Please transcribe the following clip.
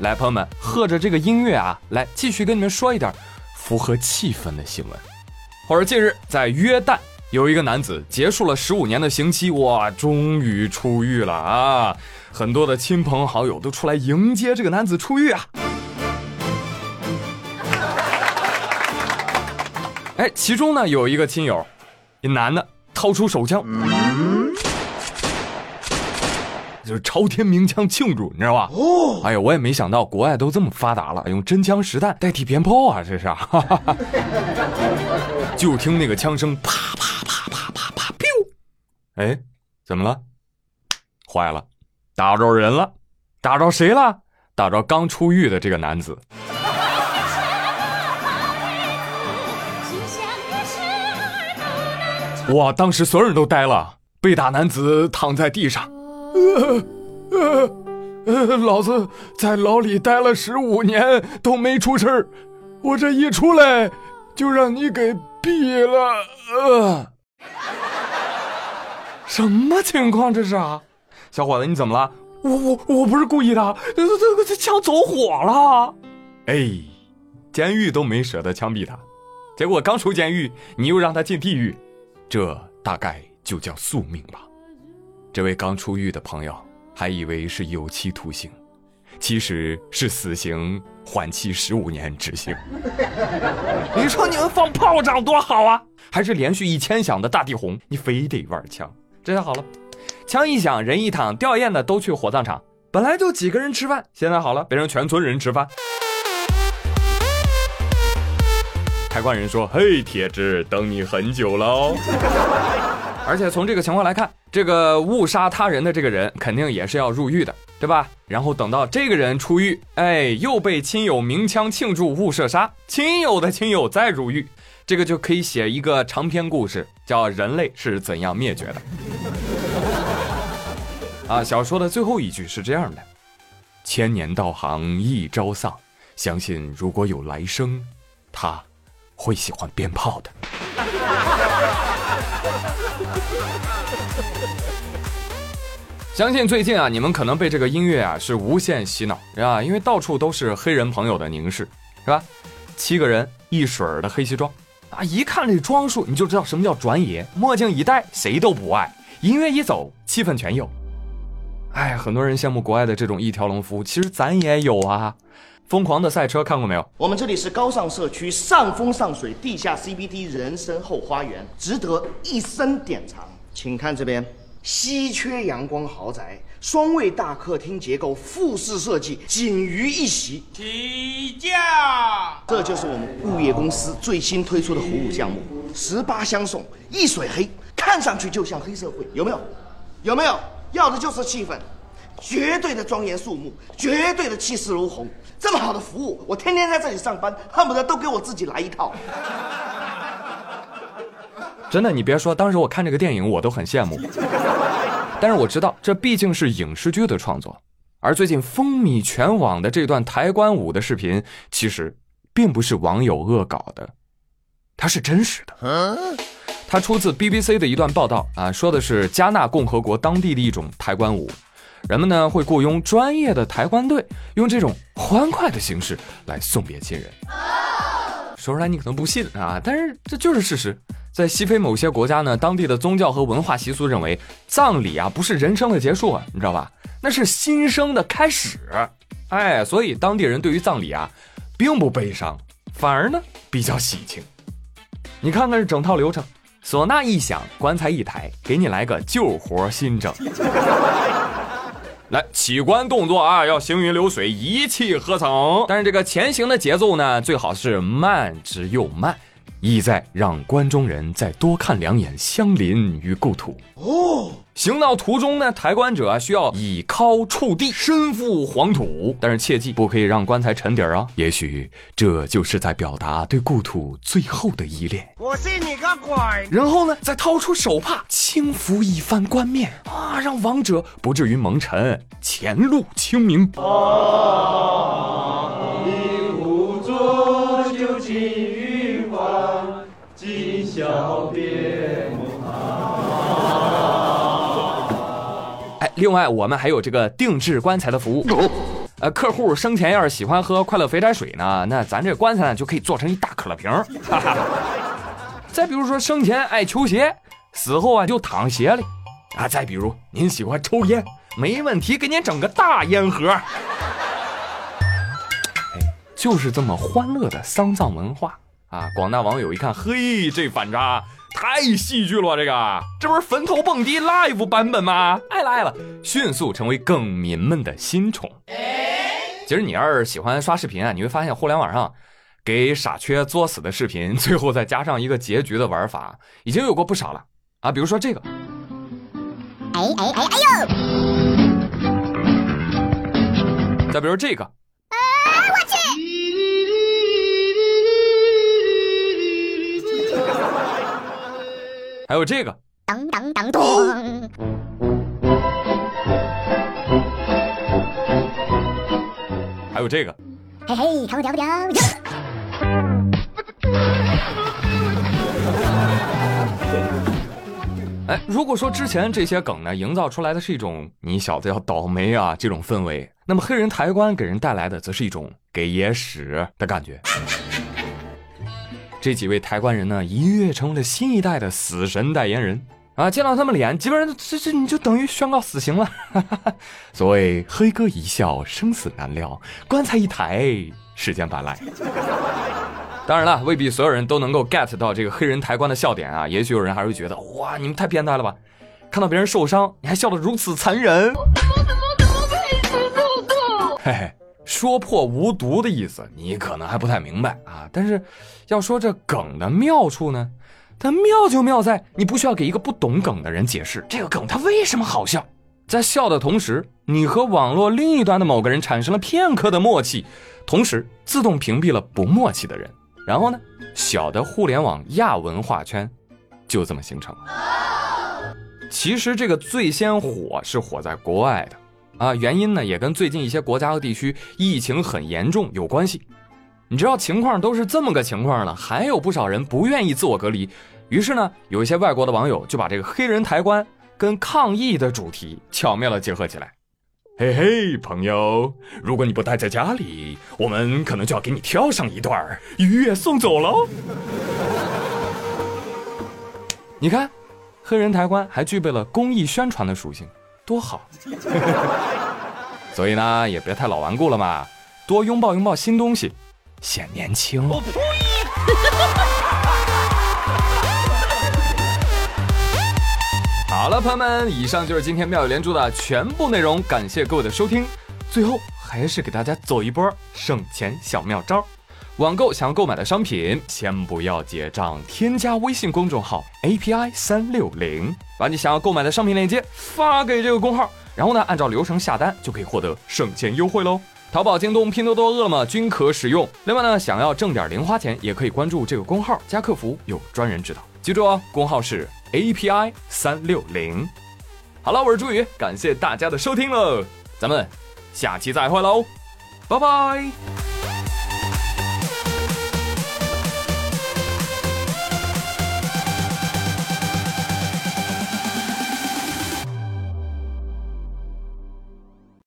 来，朋友们，和着这个音乐啊，来继续跟你们说一点符合气氛的新闻。或者近日在约旦，有一个男子结束了十五年的刑期，哇，终于出狱了啊！很多的亲朋好友都出来迎接这个男子出狱啊。哎，其中呢有一个亲友，一男的掏出手枪。就是朝天鸣枪庆祝，你知道吧？哦，哎呀，我也没想到国外都这么发达了，用真枪实弹代替鞭炮啊！这是，就听那个枪声，啪啪啪啪啪啪，biu！哎，怎么了？坏了，打着人了，打着谁了？打着刚出狱的这个男子。哇！当时所有人都呆了，被打男子躺在地上。呃呃呃，老子在牢里待了十五年都没出事儿，我这一出来就让你给毙了。呃，什么情况这是啊？小伙子你怎么了？我我我不是故意的，这这这枪走火了。哎，监狱都没舍得枪毙他，结果刚出监狱你又让他进地狱，这大概就叫宿命吧。这位刚出狱的朋友还以为是有期徒刑，其实是死刑缓期十五年执行。你说你们放炮仗多好啊？还是连续一千响的大地红，你非得玩枪？这下好了，枪一响，人一躺，吊唁的都去火葬场。本来就几个人吃饭，现在好了，变成全村人吃饭。开关人说：“嘿，铁子，等你很久了哦。” 而且从这个情况来看，这个误杀他人的这个人肯定也是要入狱的，对吧？然后等到这个人出狱，哎，又被亲友鸣枪庆祝误射杀，亲友的亲友再入狱，这个就可以写一个长篇故事，叫人类是怎样灭绝的。啊，小说的最后一句是这样的：千年道行一朝丧，相信如果有来生，他会喜欢鞭炮的。相信最近啊，你们可能被这个音乐啊是无限洗脑，啊，因为到处都是黑人朋友的凝视，是吧？七个人一水儿的黑西装，啊，一看这装束你就知道什么叫转眼。墨镜一戴，谁都不爱；音乐一走，气氛全有。哎，很多人羡慕国外的这种一条龙服务，其实咱也有啊。疯狂的赛车看过没有？我们这里是高尚社区，上风上水，地下 CBD 人生后花园，值得一生典藏。请看这边。稀缺阳光豪宅，双卫大客厅结构，复式设计，仅于一席。起价！这就是我们物业公司最新推出的服务项目，十八相送，一水黑，看上去就像黑社会，有没有？有没有？要的就是气氛，绝对的庄严肃穆，绝对的气势如虹。这么好的服务，我天天在这里上班，恨不得都给我自己来一套。真的，你别说，当时我看这个电影，我都很羡慕。但是我知道，这毕竟是影视剧的创作，而最近风靡全网的这段抬棺舞的视频，其实并不是网友恶搞的，它是真实的。它出自 BBC 的一段报道啊，说的是加纳共和国当地的一种抬棺舞，人们呢会雇佣专业的抬棺队，用这种欢快的形式来送别亲人。说出来你可能不信啊，但是这就是事实。在西非某些国家呢，当地的宗教和文化习俗认为，葬礼啊不是人生的结束，你知道吧？那是新生的开始。哎，所以当地人对于葬礼啊，并不悲伤，反而呢比较喜庆。你看看这整套流程，唢呐一响，棺材一抬，给你来个旧活新整。来起棺动作啊，要行云流水，一气呵成。但是这个前行的节奏呢，最好是慢之又慢。意在让关中人再多看两眼相邻与故土哦。行到途中呢，抬棺者需要以尻触地，身负黄土，但是切记不可以让棺材沉底儿啊。也许这就是在表达对故土最后的依恋。我信你个鬼！然后呢，再掏出手帕，轻拂一番棺面啊，让亡者不至于蒙尘，前路清明。哎，另外我们还有这个定制棺材的服务。呃，客户生前要是喜欢喝快乐肥宅水呢，那咱这棺材呢就可以做成一大可乐瓶。哈哈。再比如说生前爱球鞋，死后啊就躺鞋里。啊，再比如您喜欢抽烟，没问题，给您整个大烟盒。哎，就是这么欢乐的丧葬文化啊！广大网友一看，嘿，这反差太戏剧了，这个这不是坟头蹦迪 live 版本吗？爱了爱了，迅速成为梗民们的新宠。其实你要是喜欢刷视频啊，你会发现互联网上给傻缺作死的视频，最后再加上一个结局的玩法，已经有过不少了啊！比如说这个。哎哎哎哎呦！再比如这个，还有这个，当当当咚！还有这个，嘿嘿，看我屌不屌？哎，如果说之前这些梗呢，营造出来的是一种你小子要倒霉啊这种氛围，那么黑人抬棺给人带来的则是一种给野史的感觉。这几位抬棺人呢，一跃成为了新一代的死神代言人啊！见到他们脸，基本上这这你就等于宣告死刑了。所谓黑哥一笑，生死难料；棺材一抬，世间斑斓。当然了，未必所有人都能够 get 到这个黑人抬棺的笑点啊。也许有人还会觉得，哇，你们太变态了吧！看到别人受伤，你还笑得如此残忍。嘿嘿，说破无毒的意思，你可能还不太明白啊。但是，要说这梗的妙处呢，它妙就妙在你不需要给一个不懂梗的人解释这个梗它为什么好笑，在笑的同时，你和网络另一端的某个人产生了片刻的默契，同时自动屏蔽了不默契的人。然后呢，小的互联网亚文化圈就这么形成了。其实这个最先火是火在国外的啊，原因呢也跟最近一些国家和地区疫情很严重有关系。你知道情况都是这么个情况了，还有不少人不愿意自我隔离，于是呢，有一些外国的网友就把这个黑人抬棺跟抗疫的主题巧妙的结合起来。嘿嘿，朋友，如果你不待在家里，我们可能就要给你跳上一段愉悦送走喽。你看，黑人抬棺还具备了公益宣传的属性，多好！所以呢，也别太老顽固了嘛，多拥抱拥抱新东西，显年轻。我呸！好了，朋友们，以上就是今天妙语连珠的全部内容，感谢各位的收听。最后还是给大家走一波省钱小妙招。网购想要购买的商品，先不要结账，添加微信公众号 API 三六零，把你想要购买的商品链接发给这个公号，然后呢，按照流程下单就可以获得省钱优惠喽。淘宝、京东、拼多多、饿了么均可使用。另外呢，想要挣点零花钱，也可以关注这个公号，加客服有专人指导。记住哦，公号是。API 三六零，好了，我是朱宇，感谢大家的收听了，咱们下期再会喽，拜拜。